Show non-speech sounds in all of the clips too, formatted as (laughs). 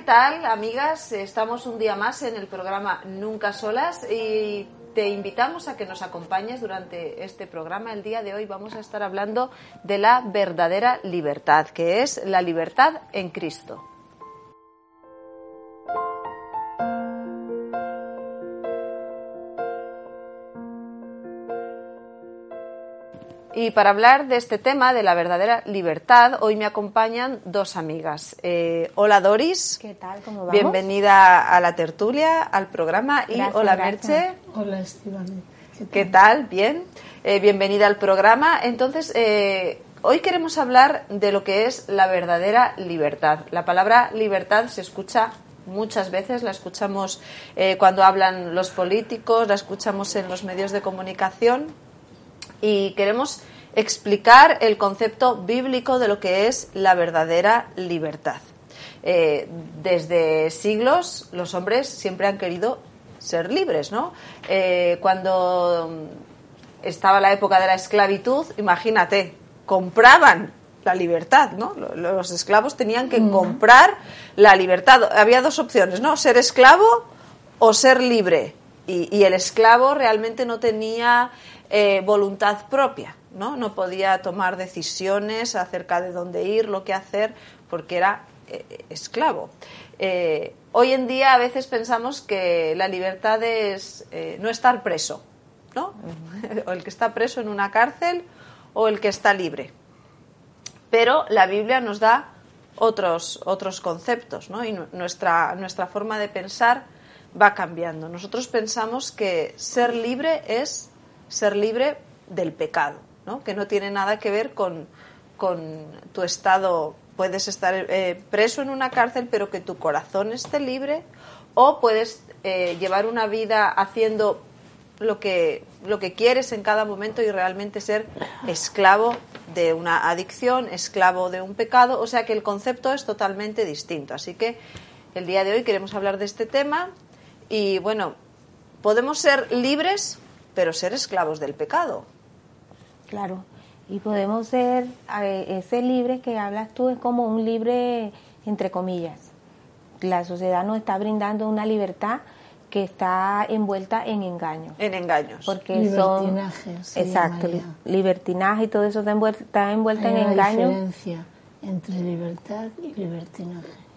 ¿qué tal, amigas? Estamos un día más en el programa Nunca Solas y te invitamos a que nos acompañes durante este programa. El día de hoy vamos a estar hablando de la verdadera libertad, que es la libertad en Cristo. Y para hablar de este tema, de la verdadera libertad, hoy me acompañan dos amigas. Eh, hola Doris. ¿Qué tal? ¿Cómo vamos? Bienvenida a la tertulia, al programa. y hola Merche. Hola Esteban. ¿Qué tal? Bien. Eh, bienvenida al programa. Entonces, eh, hoy queremos hablar de lo que es la verdadera libertad. La palabra libertad se escucha muchas veces, la escuchamos cuando hablan los políticos, la escuchamos en los medios de comunicación y queremos explicar el concepto bíblico de lo que es la verdadera libertad. Eh, desde siglos los hombres siempre han querido ser libres, ¿no? Eh, cuando estaba la época de la esclavitud, imagínate, compraban la libertad, ¿no? Los esclavos tenían que comprar la libertad. Había dos opciones, ¿no? Ser esclavo o ser libre. Y el esclavo realmente no tenía eh, voluntad propia, ¿no? No podía tomar decisiones acerca de dónde ir, lo que hacer, porque era eh, esclavo. Eh, hoy en día a veces pensamos que la libertad es no estar preso, ¿no? (laughs) o el que está preso en una cárcel o el que está libre. Pero la Biblia nos da otros, otros conceptos, ¿no? Y nuestra, nuestra forma de pensar va cambiando. Nosotros pensamos que ser libre es ser libre del pecado, ¿no? que no tiene nada que ver con, tu estado. Puedes estar eh, preso en una cárcel, pero que tu corazón esté libre, o puedes eh, llevar una vida haciendo lo que, lo que quieres en cada momento y realmente ser esclavo de una adicción, esclavo de un pecado. O sea que el concepto es totalmente distinto. Así que el día de hoy queremos hablar de este tema y bueno, podemos ser libres pero ser esclavos del pecado. Claro, y podemos ser, ese libre que hablas tú es como un libre entre comillas. La sociedad nos está brindando una libertad que está envuelta en engaños. En engaños. Porque libertinaje, son... Exacto, libertinaje y todo eso está envuelta, está envuelta en engaños. diferencia entre libertad y libertinaje.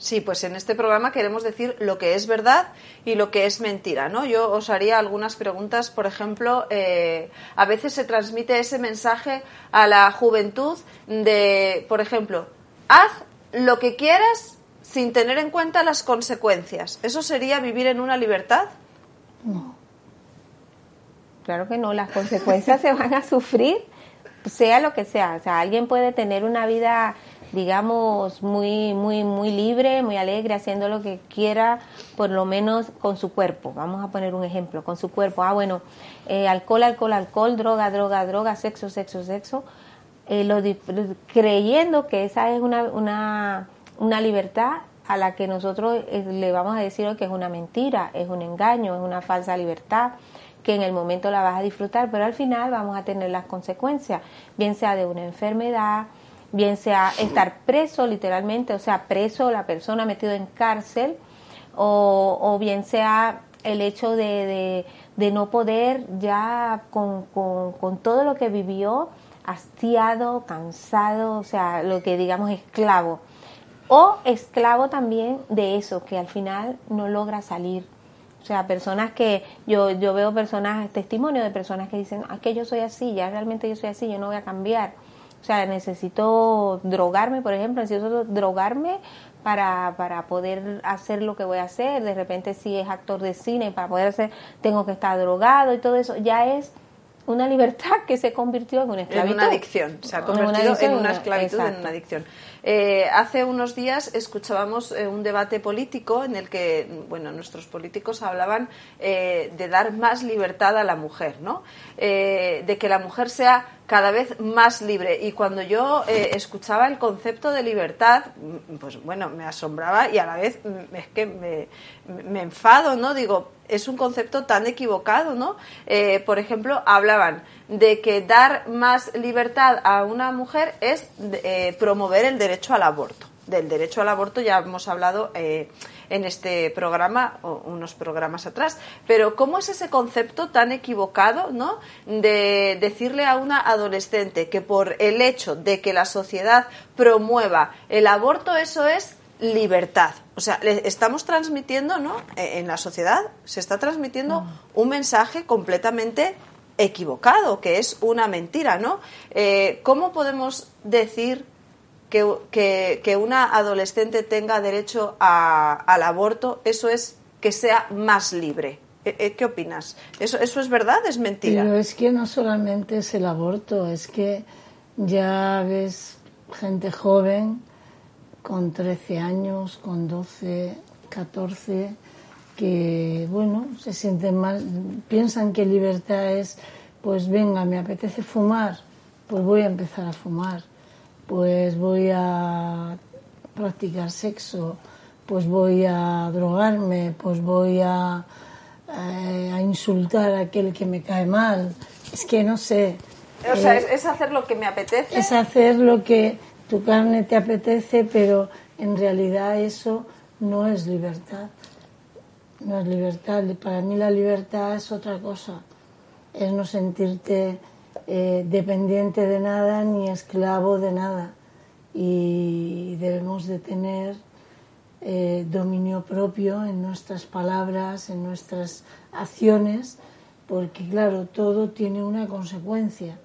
Sí, pues en este programa queremos decir lo que es verdad y lo que es mentira, ¿no? Yo os haría algunas preguntas, por ejemplo, eh, a veces se transmite ese mensaje a la juventud de, por ejemplo, haz lo que quieras sin tener en cuenta las consecuencias. ¿Eso sería vivir en una libertad? No. Claro que no, las consecuencias se van a sufrir, sea lo que sea. O sea, alguien puede tener una vida digamos, muy, muy, muy libre, muy alegre, haciendo lo que quiera, por lo menos con su cuerpo. Vamos a poner un ejemplo, con su cuerpo. Ah, bueno, eh, alcohol, alcohol, alcohol, droga, droga, droga, sexo, sexo, sexo. Eh, lo, creyendo que esa es una, una, una libertad a la que nosotros eh, le vamos a decir que es una mentira, es un engaño, es una falsa libertad que en el momento la vas a disfrutar, pero al final vamos a tener las consecuencias, bien sea de una enfermedad, bien sea estar preso literalmente, o sea, preso la persona metido en cárcel, o, bien sea el hecho de, de, no poder ya con, con, todo lo que vivió, hastiado, cansado, o sea, lo que digamos esclavo. O esclavo también de eso, que al final no logra salir. O sea, personas que yo, yo veo personas, testimonio de personas que dicen, ah, que yo soy así, ya realmente yo soy así, yo no voy a cambiar. O sea, necesito drogarme, por ejemplo, necesito drogarme para, para poder hacer lo que voy a hacer. De repente, si es actor de cine, para poder hacer, tengo que estar drogado y todo eso. Ya es una libertad que se convirtió en una esclavitud. En una adicción, se ha convertido en una esclavitud, en una adicción. Eh, hace unos días escuchábamos eh, un debate político en el que, bueno, nuestros políticos hablaban eh, de dar más libertad a la mujer, ¿no? de que la mujer sea cada vez más libre. Y cuando yo eh, escuchaba el concepto de libertad, mm, pues bueno, me asombraba y a la vez mm, es que me, enfado, ¿no? Digo, es un concepto tan equivocado, ¿no? Eh, por ejemplo, hablaban de que dar más libertad a una mujer es eh, promover el derecho al aborto. del derecho al aborto ya hemos hablado en este programa o unos programas atrás. Pero ¿cómo es ese concepto tan equivocado, ¿no? De decirle a una adolescente que por el hecho de que la sociedad promueva el aborto eso es libertad. O sea, le estamos transmitiendo, ¿no? E, en la sociedad se está transmitiendo un mensaje completamente equivocado, que es una mentira, ¿no? Eh, ¿Cómo podemos decir que, que, una adolescente tenga derecho al aborto? Eso es que sea más libre. Eh, eh, ¿Qué opinas? ¿Eso, ¿Eso es verdad? ¿Es mentira? Pero es que no solamente es el aborto, es que ya ves gente joven con 13 años, con 12, 14, que, bueno, se sienten mal, piensan que libertad es, pues venga, me apetece fumar, pues voy a empezar a fumar, pues voy a practicar sexo, pues voy a drogarme, pues voy a, eh, a insultar a aquel que me cae mal. Es que no sé. O sea, eh, es hacer lo que me apetece. Es hacer lo que tu carne te apetece, pero en realidad eso no es libertad. No es libertad. Para mí la libertad es otra cosa. Es no sentirte eh, dependiente de nada ni esclavo de nada. Y debemos de tener eh, dominio propio en nuestras palabras, en nuestras acciones, porque claro, todo tiene una consecuencia,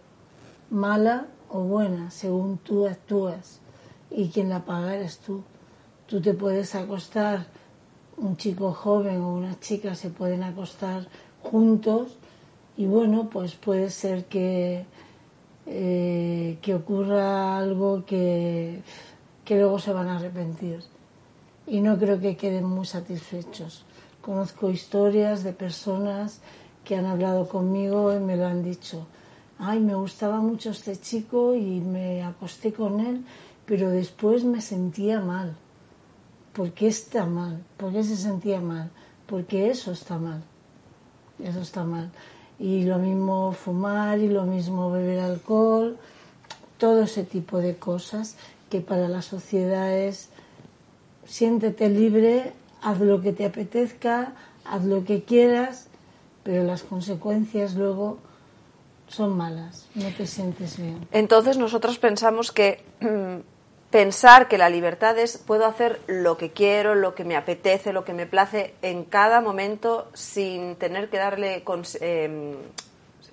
mala o buena, según tú actúas. Y quien la paga eres tú. Tú te puedes acostar, un chico joven o una chica se pueden acostar juntos y bueno, pues puede ser que, eh, que ocurra algo que, que luego se van a arrepentir. Y no creo que queden muy satisfechos. Conozco historias de personas que han hablado conmigo y me lo han dicho ay, me gustaba mucho este chico y me acosté con él, pero después me sentía mal. ¿Por qué está mal? ¿Por qué se sentía mal? Porque eso está mal. Eso está mal. Y lo mismo fumar y lo mismo beber alcohol, todo ese tipo de cosas que para la sociedad es siéntete libre, haz lo que te apetezca, haz lo que quieras, pero las consecuencias luego son malas, no te sientes bien. Entonces nosotros pensamos que mm, pensar que la libertad es puedo hacer lo que quiero, lo que me apetece, lo que me place en cada momento sin tener que darle em,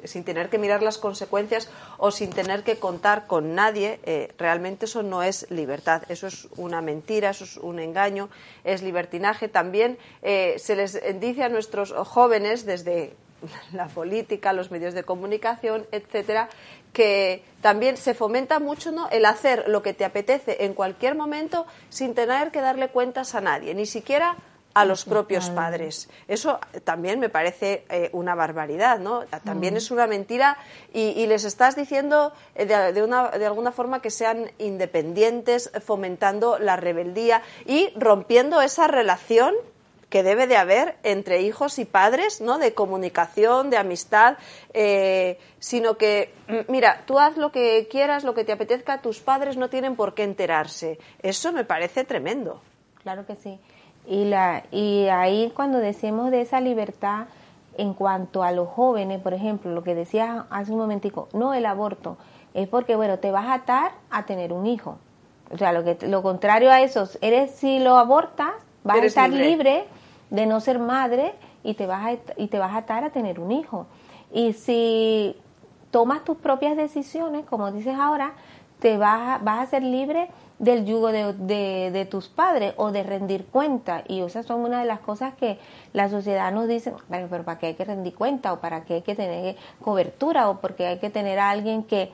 sin tener que mirar las consecuencias o sin tener que contar con nadie, eh, realmente eso no es libertad, eso es una mentira, eso es un engaño, es libertinaje. También eh, se les dice a nuestros jóvenes desde (laughs) la política, los medios de comunicación, etcétera, que también se fomenta mucho ¿no? el hacer lo que te apetece en cualquier momento sin tener que darle cuentas a nadie, ni siquiera a los propios padres. Eso también me parece eh, una barbaridad, ¿no? También mm. es una mentira y, les estás diciendo eh, de, una, de alguna forma que sean independientes, fomentando la rebeldía y rompiendo esa relación que debe de haber entre hijos y padres, ¿no? De comunicación, de amistad, eh, sino que, mira, tú haz lo que quieras, lo que te apetezca, tus padres no tienen por qué enterarse. Eso me parece tremendo. Claro que sí. Y, la, y ahí cuando decimos de esa libertad en cuanto a los jóvenes, por ejemplo, lo que decías hace un momentico, no el aborto, es porque, bueno, te vas a atar a tener un hijo. O sea, lo, que, lo contrario a eso, eres si lo abortas, vas a estar libre de no ser madre y te vas a, y te vas a atar a tener un hijo. Y si tomas tus propias decisiones, como dices ahora, te vas a, vas a ser libre del yugo de, de, tus padres o de rendir cuenta. Y esas son una de las cosas que la sociedad nos dice, pero, pero ¿para qué hay que rendir cuenta? ¿O para qué hay que tener cobertura? ¿O porque hay que tener a alguien que,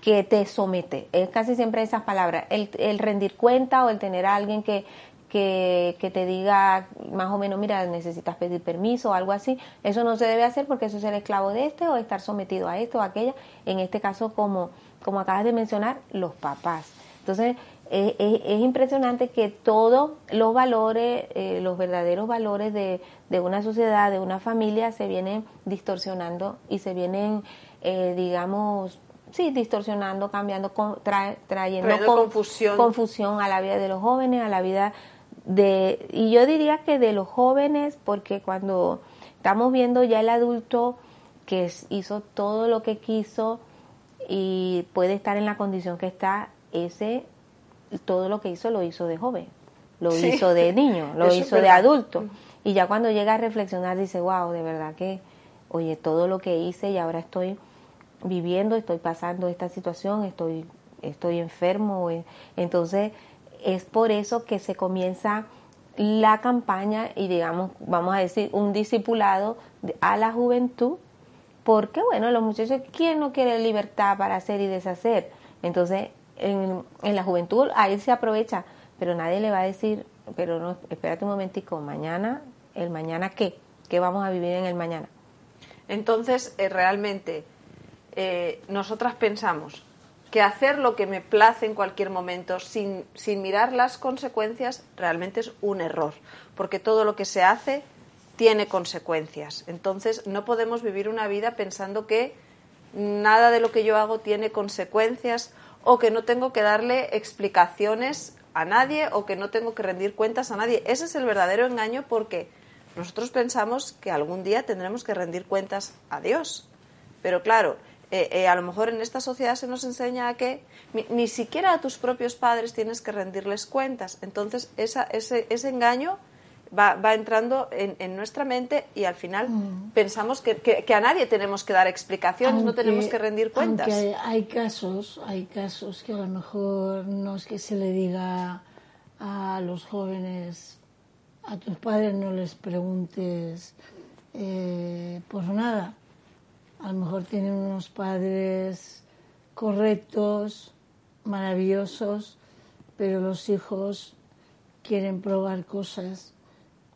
que te somete? Es casi siempre esas palabras, el, el rendir cuenta o el tener a alguien que, que, te diga más o menos, mira, necesitas pedir permiso o algo así. Eso no se debe hacer porque eso es ser esclavo de este o estar sometido a esto o aquella. En este caso, como, como acabas de mencionar, los papás. Entonces, es, es, impresionante que todos los valores, eh, los verdaderos valores de, de, una sociedad, de una familia, se vienen distorsionando y se vienen, eh, digamos, sí, distorsionando, cambiando, trayendo Trayendo confusión. confusión a la vida de los jóvenes, a la vida de, y yo diría que de los jóvenes, porque cuando estamos viendo ya el adulto que hizo todo lo que quiso y puede estar en la condición que está, ese todo lo que hizo lo hizo de joven, lo hizo de niño, lo hizo de adulto. Y ya cuando llega a reflexionar dice, wow, de verdad que, oye, todo lo que hice y ahora estoy viviendo, estoy pasando esta situación, estoy, estoy enfermo. Entonces, es por eso que se comienza la campaña y digamos, vamos a decir, un discipulado a la juventud, porque bueno, los muchachos, ¿quién no quiere libertad para hacer y deshacer? Entonces, en, en la juventud ahí se aprovecha, pero nadie le va a decir, pero no, espérate un momentico, mañana, el mañana qué, qué vamos a vivir en el mañana. Entonces, eh, realmente, eh, nosotras pensamos que hacer lo que me place en cualquier momento sin, sin mirar las consecuencias realmente es un error, porque todo lo que se hace tiene consecuencias. Entonces no podemos vivir una vida pensando que nada de lo que yo hago tiene consecuencias o que no tengo que darle explicaciones a nadie o que no tengo que rendir cuentas a nadie. Ese es el verdadero engaño porque nosotros pensamos que algún día tendremos que rendir cuentas a Dios. Pero claro, eh, eh, a lo mejor en esta sociedad se nos enseña que ni, siquiera a tus propios padres tienes que rendirles cuentas. Entonces, esa, ese, ese engaño va, va entrando en, nuestra mente y al final mm. pensamos que, que, a nadie tenemos que dar explicaciones, no tenemos que rendir cuentas. Aunque hay, casos, hay casos que a lo mejor no es que se le diga a los jóvenes, a tus padres no les preguntes eh, por nada a lo mejor tienen unos padres correctos, maravillosos, pero los hijos quieren probar cosas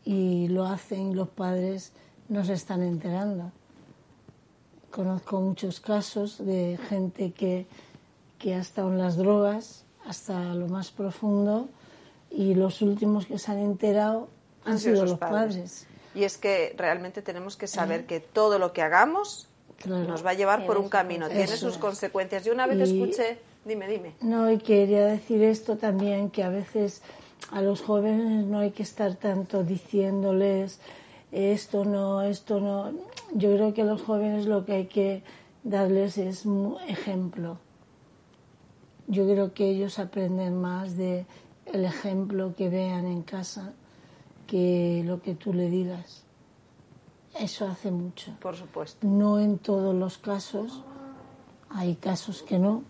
y lo hacen y los padres no se están enterando. Conozco muchos casos de gente que, que ha estado en las drogas hasta lo más profundo y los últimos que se han enterado han, sido, los padres. Y es que realmente tenemos que saber ¿Eh? que todo lo que hagamos nos va a llevar por un camino, tiene sus consecuencias. Yo una vez escuché, dime, dime. No, y quería decir esto también, que a veces a los jóvenes no hay que estar tanto diciéndoles esto no, esto no. Yo creo que a los jóvenes lo que hay que darles es un ejemplo. Yo creo que ellos aprenden más de el ejemplo que vean en casa que lo que tú le digas. Eso hace mucho. Por supuesto. No en todos los casos. Hay casos que no,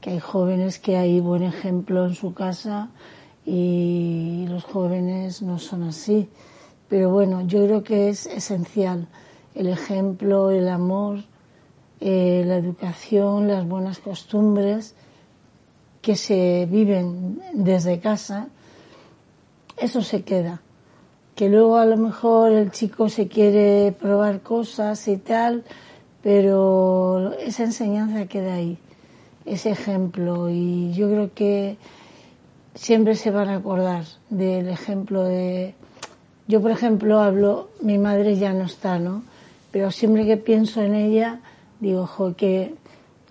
que hay jóvenes que hay buen ejemplo en su casa y los jóvenes no son así. Pero bueno, yo creo que es esencial el ejemplo, el amor, eh, la educación, las buenas costumbres que se viven desde casa. Eso se queda que luego a lo mejor el chico se quiere probar cosas y tal, pero esa enseñanza queda ahí, ese ejemplo, y yo creo que siempre se van a acordar del ejemplo de... Yo, por ejemplo, hablo, mi madre ya no está, ¿no? Pero siempre que pienso en ella, digo, jo, qué,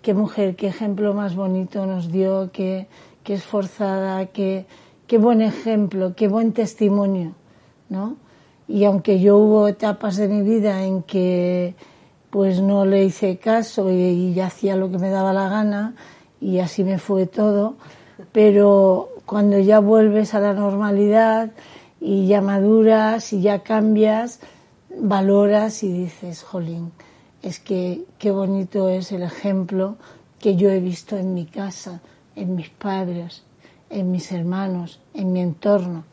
qué mujer, qué ejemplo más bonito nos dio, qué, qué esforzada, qué, qué buen ejemplo, qué buen testimonio ¿no? Y aunque yo hubo etapas de mi vida en que pues no le hice caso y, ya hacía lo que me daba la gana y así me fue todo, pero cuando ya vuelves a la normalidad y ya maduras y ya cambias, valoras y dices, jolín, es que qué bonito es el ejemplo que yo he visto en mi casa, en mis padres, en mis hermanos, en mi entorno.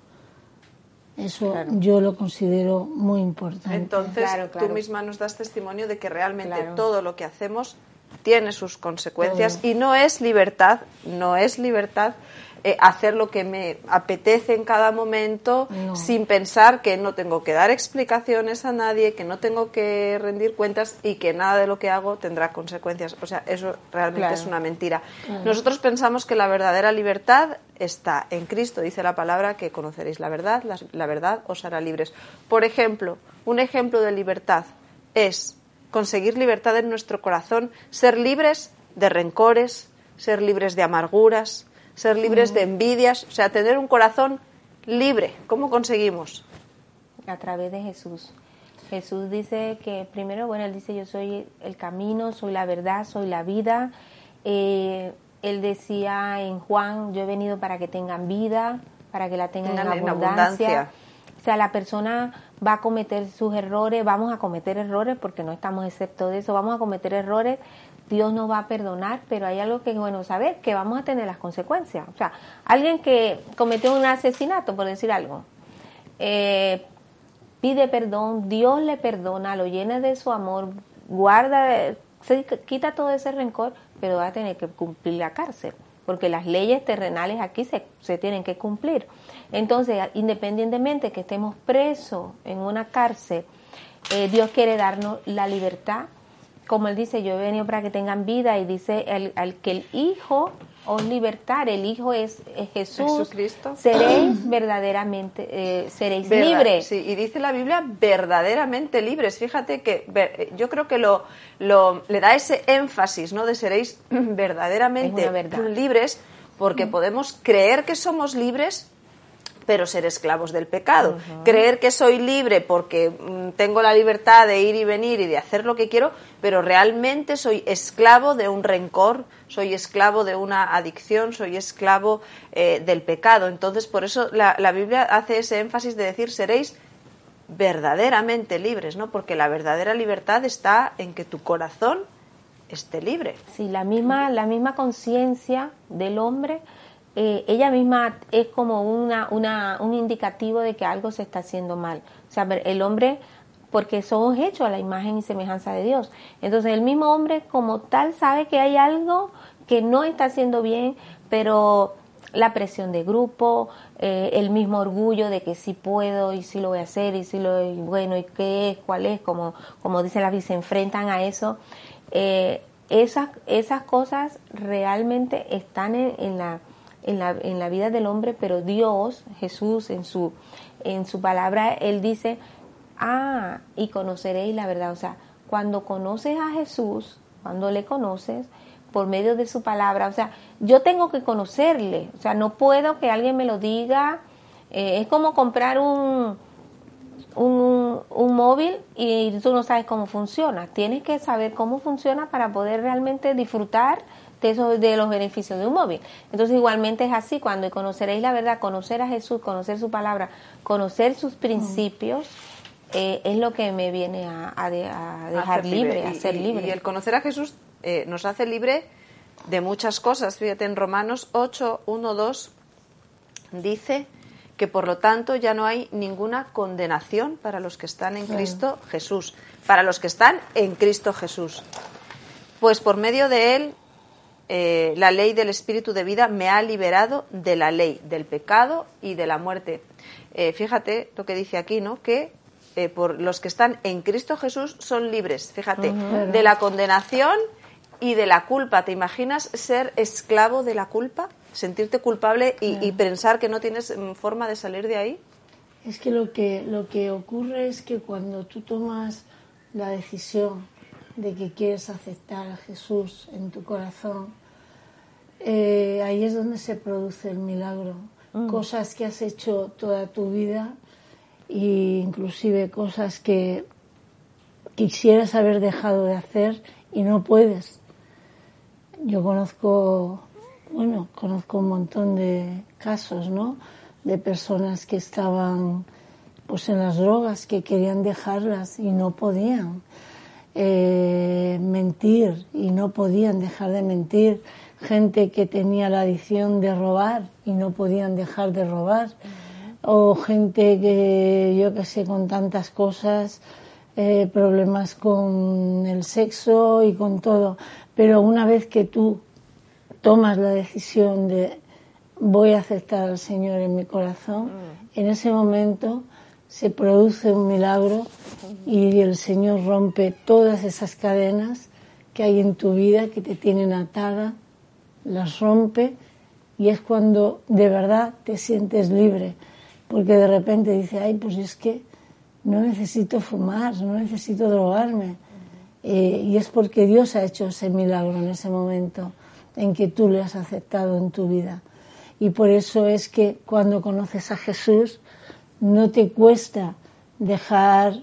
Eso yo lo considero muy importante. Entonces, tú misma nos das testimonio de que realmente todo lo que hacemos tiene sus consecuencias y no es libertad, no es libertad eh, hacer lo que me apetece en cada momento sin pensar que no tengo que dar explicaciones a nadie, que no tengo que rendir cuentas y que nada de lo que hago tendrá consecuencias. O sea, eso realmente es una mentira. Nosotros pensamos que la verdadera libertad está en Cristo. Dice la palabra que conoceréis la verdad, la, la verdad os hará libres. Por ejemplo, un ejemplo de libertad es conseguir libertad en nuestro corazón, ser libres de rencores, ser libres de amarguras, ser libres de envidias, o sea, tener un corazón libre. ¿Cómo conseguimos? A través de Jesús. Jesús dice que primero, bueno, él dice yo soy el camino, soy la verdad, soy la vida. Eh, él decía en Juan, yo he venido para que tengan vida, para que la tengan en, abundancia. O sea, la persona va a cometer sus errores, vamos a cometer errores porque no estamos excepto de eso, vamos a cometer errores, Dios nos va a perdonar, pero hay algo que es bueno saber, que vamos a tener las consecuencias. O sea, alguien que cometió un asesinato, por decir algo, eh, pide perdón, Dios le perdona, lo llena de su amor, guarda, se quita todo ese rencor, pero va a tener que cumplir la cárcel, porque las leyes terrenales aquí se, se tienen que cumplir. Entonces, independientemente que estemos presos en una cárcel, eh, Dios quiere darnos la libertad como él dice, yo he venido para que tengan vida y dice el, al que el Hijo os libertar, el Hijo es, Jesús, Jesucristo. seréis verdaderamente, eh, seréis libres. Sí, y dice la Biblia verdaderamente libres. Fíjate que yo creo que lo, lo le da ese énfasis, ¿no? De seréis (clears throat) verdaderamente libres, porque podemos creer que somos libres pero ser esclavos del pecado. Creer que soy libre porque mm, tengo la libertad de ir y venir y de hacer lo que quiero, pero realmente soy esclavo de un rencor, soy esclavo de una adicción, soy esclavo eh, del pecado. Entonces, por eso la, la Biblia hace ese énfasis de decir seréis verdaderamente libres, ¿no? Porque la verdadera libertad está en que tu corazón esté libre. Sí, la misma, la misma conciencia del hombre eh, ella misma es como una, una, un indicativo de que algo se está haciendo mal. O sea, el hombre, porque somos hechos a la imagen y semejanza de Dios. Entonces el mismo hombre como tal sabe que hay algo que no está haciendo bien, pero la presión de grupo, eh, el mismo orgullo de que sí puedo y sí lo voy a hacer y sí lo y bueno y qué es, cuál es, como, como dice la se enfrentan a eso. Eh, esas, esas cosas realmente están en la en la, en la vida del hombre, pero Dios, Jesús, en su, en su palabra, Él dice, ah, y conoceréis la verdad. O sea, cuando conoces a Jesús, cuando le conoces, por medio de su palabra, o sea, yo tengo que conocerle, o sea, no puedo que alguien me lo diga, eh, es como comprar un, un, un, móvil y tú no sabes cómo funciona, tienes que saber cómo funciona para poder realmente disfrutar de, eso, de los beneficios de un móvil. Entonces igualmente es así, cuando conoceréis la verdad, conocer a Jesús, conocer su palabra, conocer sus principios, eh, es lo que me viene a, dejar libre, a ser libre. Y el conocer a Jesús eh, nos hace libre de muchas cosas. Fíjate, en Romanos 8, 1, 2 dice que por lo tanto ya no hay ninguna condenación para los que están en Cristo Jesús, para los que están en Cristo Jesús. Pues por medio de él eh, la ley del espíritu de vida me ha liberado de la ley, del pecado y de la muerte. Eh, fíjate lo que dice aquí, ¿no? Que eh, por los que están en Cristo Jesús son libres, fíjate, de la condenación y de la culpa. ¿Te imaginas ser esclavo de la culpa? Sentirte culpable y, y pensar que no tienes mm, forma de salir de ahí. Es que lo que lo que ocurre es que cuando tú tomas la decisión de que quieres aceptar a Jesús en tu corazón, eh, ahí es donde se produce el milagro. Mm. Cosas que has hecho toda tu vida e inclusive cosas que quisieras haber dejado de hacer y no puedes. Yo conozco, bueno, conozco un montón de casos, ¿no? De personas que estaban pues en las drogas, que querían dejarlas y no podían eh, mentir y no podían dejar de mentir, gente que tenía la adicción de robar y no podían dejar de robar, o gente que, yo que sé, con tantas cosas, eh, problemas con el sexo y con todo. Pero una vez que tú tomas la decisión de voy a aceptar al Señor en mi corazón, mm. en ese momento se produce un milagro y el Señor rompe todas esas cadenas que hay en tu vida que te tienen atada, las rompe y es cuando de verdad te sientes libre, porque de repente dice, ay, pues es que no necesito fumar, no necesito drogarme, eh, y es porque Dios ha hecho ese milagro en ese momento en que tú le has aceptado en tu vida. Y por eso es que cuando conoces a Jesús no te cuesta dejar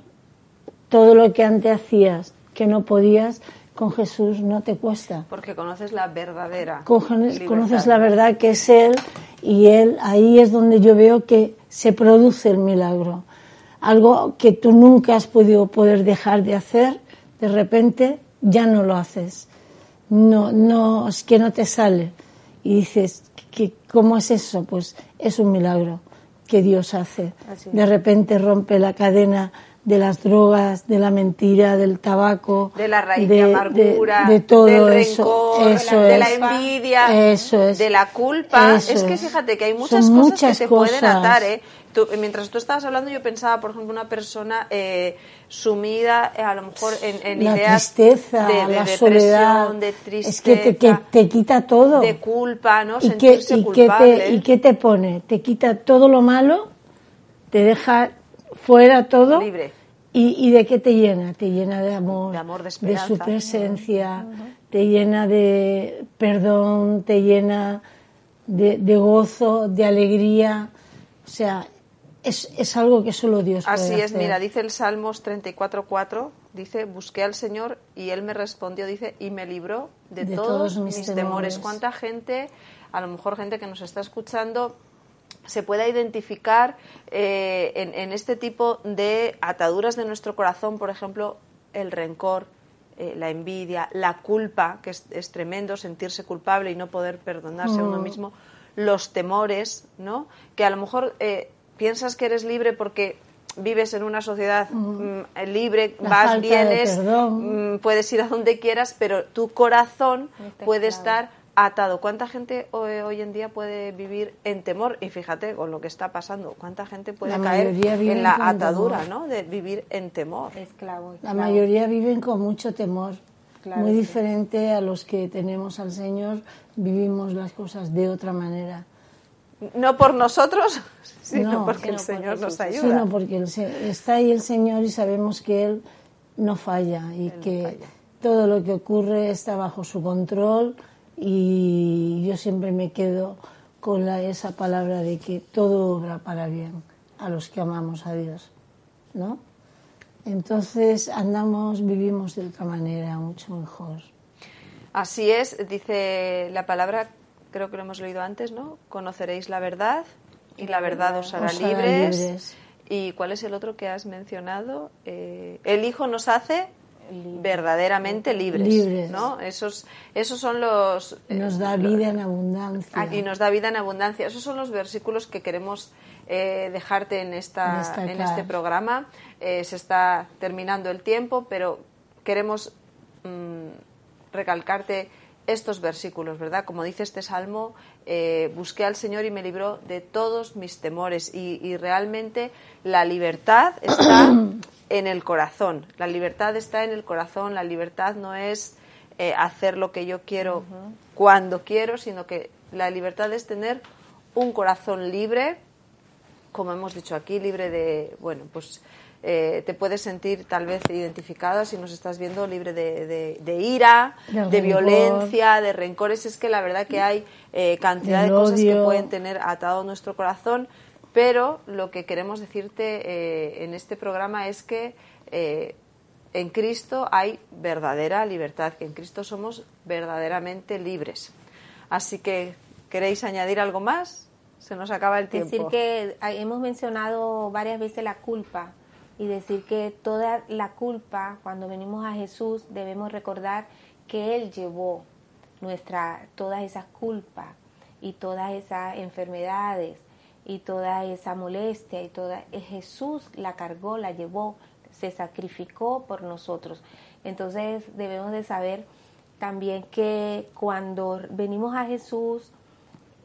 todo lo que antes hacías que no podías, con Jesús no te cuesta. Porque conoces la verdadera. Conoces, conoces la verdad que es Él y Él, ahí es donde yo veo que se produce el milagro. Algo que tú nunca has podido poder dejar de hacer, de repente ya no lo haces. No, no, es que no te sale. Y dices, ¿qué, ¿cómo es eso? Pues es un milagro que Dios hace. De repente rompe la cadena de las drogas, de la mentira, del tabaco, de la raíz de, amargura, de, todo del eso, rencor, de la envidia, eso es, de la culpa. es que fíjate que hay muchas cosas que te pueden atar. ¿eh? mientras tú estabas hablando, yo pensaba, por ejemplo, una persona eh, sumida eh, a lo mejor en, la ideas tristeza, de, la soledad, de tristeza, es que te, que te, quita todo, de culpa, ¿no? ¿Y qué, y culpable. te, ¿Y qué te pone? Te quita todo lo malo, te deja fuera todo. Libre. ¿Y, de qué te llena? Te llena de amor, de, amor, de, de su presencia, te llena de perdón, te llena de, de, gozo, de alegría. O sea, es, es algo que solo Dios puede Así es, hacer. mira, dice el Salmos 34.4, dice, busqué al Señor y Él me respondió, dice, y me libró de, todos, mis, temores. temores. ¿Cuánta gente, a lo mejor gente que nos está escuchando, se pueda identificar eh, en, este tipo de ataduras de nuestro corazón, por ejemplo, el rencor, eh, la envidia, la culpa, que es, tremendo sentirse culpable y no poder perdonarse a uno mm. mismo, los temores, ¿no? Que a lo mejor eh, piensas que eres libre porque vives en una sociedad mm. Mm, libre, vas, vienes, puedes ir a donde quieras, pero tu corazón puede estar atado. ¿Cuánta gente hoy, en día puede vivir en temor? Y fíjate con lo que está pasando, ¿cuánta gente puede caer en la atadura ¿no? de vivir en temor? La mayoría viven con mucho temor. Muy diferente a los que tenemos al Señor, vivimos las cosas de otra manera. No por nosotros, (laughs) sino porque el Señor nos ayuda. Sino porque está ahí el Señor y sabemos que Él no falla y que todo lo que ocurre está bajo su control y yo siempre me quedo con la, esa palabra de que todo obra para bien a los que amamos a Dios, ¿no? Entonces andamos, vivimos de otra manera, mucho mejor. Así es, dice la palabra, creo que lo hemos leído antes, ¿no? Conoceréis la verdad y la verdad os hará, libres. ¿Y cuál es el otro que has mencionado? Eh, el Hijo nos hace verdaderamente libres, ¿no? Esos, esos son los... Eh, nos da vida en abundancia. Y nos da vida en abundancia. Esos son los versículos que queremos eh, dejarte en, esta, en este programa. Eh, se está terminando el tiempo, pero queremos mm, recalcarte estos versículos, ¿verdad? Como dice este salmo, busqué al Señor y me libró de todos mis temores. Y, y realmente la libertad está (clears throat) en el corazón. La libertad está en el corazón. La libertad no es eh, hacer lo que yo quiero cuando quiero, sino que la libertad es tener un corazón libre, como hemos dicho aquí, libre de, bueno, pues eh, te puedes sentir tal vez identificada si nos estás viendo libre de, ira, de, violencia, de rencores. Es que la verdad que hay eh, cantidad de cosas que pueden tener atado nuestro corazón pero lo que queremos decirte eh, en este programa es que eh, en Cristo hay verdadera libertad, que en Cristo somos verdaderamente libres. Así que, ¿queréis añadir algo más? Se nos acaba el tiempo. Decir que hemos mencionado varias veces la culpa y decir que toda la culpa, cuando venimos a Jesús, debemos recordar que Él llevó nuestra, todas esas culpas y todas esas enfermedades y toda esa molestia y toda eh, Jesús la cargó, la llevó, se sacrificó por nosotros. Entonces debemos de saber también que cuando venimos a Jesús,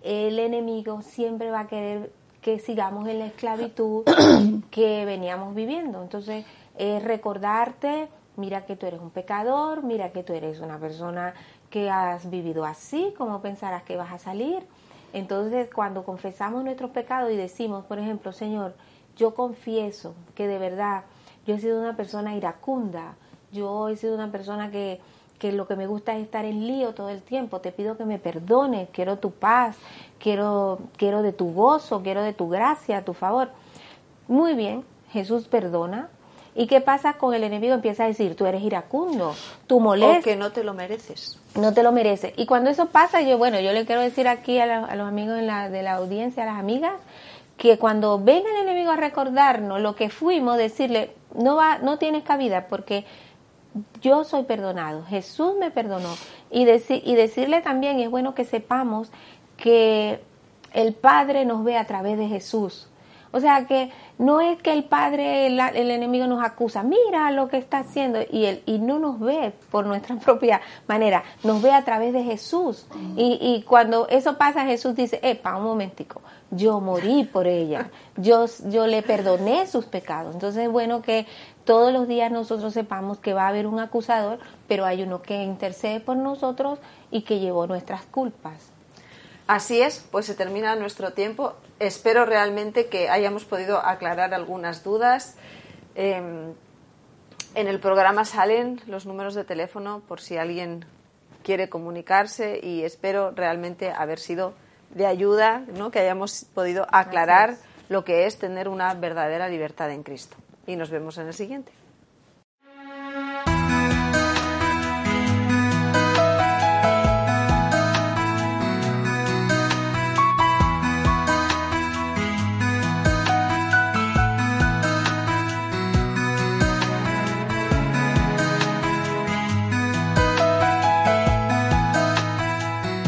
el enemigo siempre va a querer que sigamos en la esclavitud (coughs) que veníamos viviendo. Entonces, es recordarte, mira que tú eres un pecador, mira que tú eres una persona que has vivido así, ¿cómo pensarás que vas a salir? Entonces, cuando confesamos nuestros pecados y decimos, por ejemplo, Señor, yo confieso que de verdad yo he sido una persona iracunda, yo he sido una persona que, que lo que me gusta es estar en lío todo el tiempo, te pido que me perdones, quiero tu paz, quiero, quiero de tu gozo, quiero de tu gracia, tu favor. Muy bien, Jesús perdona, ¿Y qué pasa con el enemigo? Empieza a decir, tú eres iracundo, tú molestas. O que no te lo mereces. No te lo mereces. Y cuando eso pasa, yo, bueno, yo le quiero decir aquí a, los amigos de la, de la audiencia, a las amigas, que cuando venga el enemigo a recordarnos lo que fuimos, decirle, no, va, no tienes cabida porque yo soy perdonado, Jesús me perdonó. Y, y decirle también, es bueno que sepamos que el Padre nos ve a través de Jesús. O sea que no es que el padre, el, enemigo nos acusa, mira lo que está haciendo, y, él, y no nos ve por nuestra (laughs) propia manera, nos ve a través de Jesús. Y, y cuando eso pasa, Jesús dice, epa, un momentico, yo morí por ella, yo, yo le perdoné sus pecados. Entonces es bueno que todos los días nosotros sepamos que va a haber un acusador, pero hay uno que intercede por nosotros y que llevó nuestras culpas. Así es, pues se termina nuestro tiempo. Espero realmente que hayamos podido aclarar algunas dudas. Em, en el programa salen los números de teléfono por si alguien quiere comunicarse y espero realmente haber sido de ayuda, ¿no? que hayamos podido aclarar lo que es tener una verdadera libertad en Cristo. Y nos vemos en el siguiente.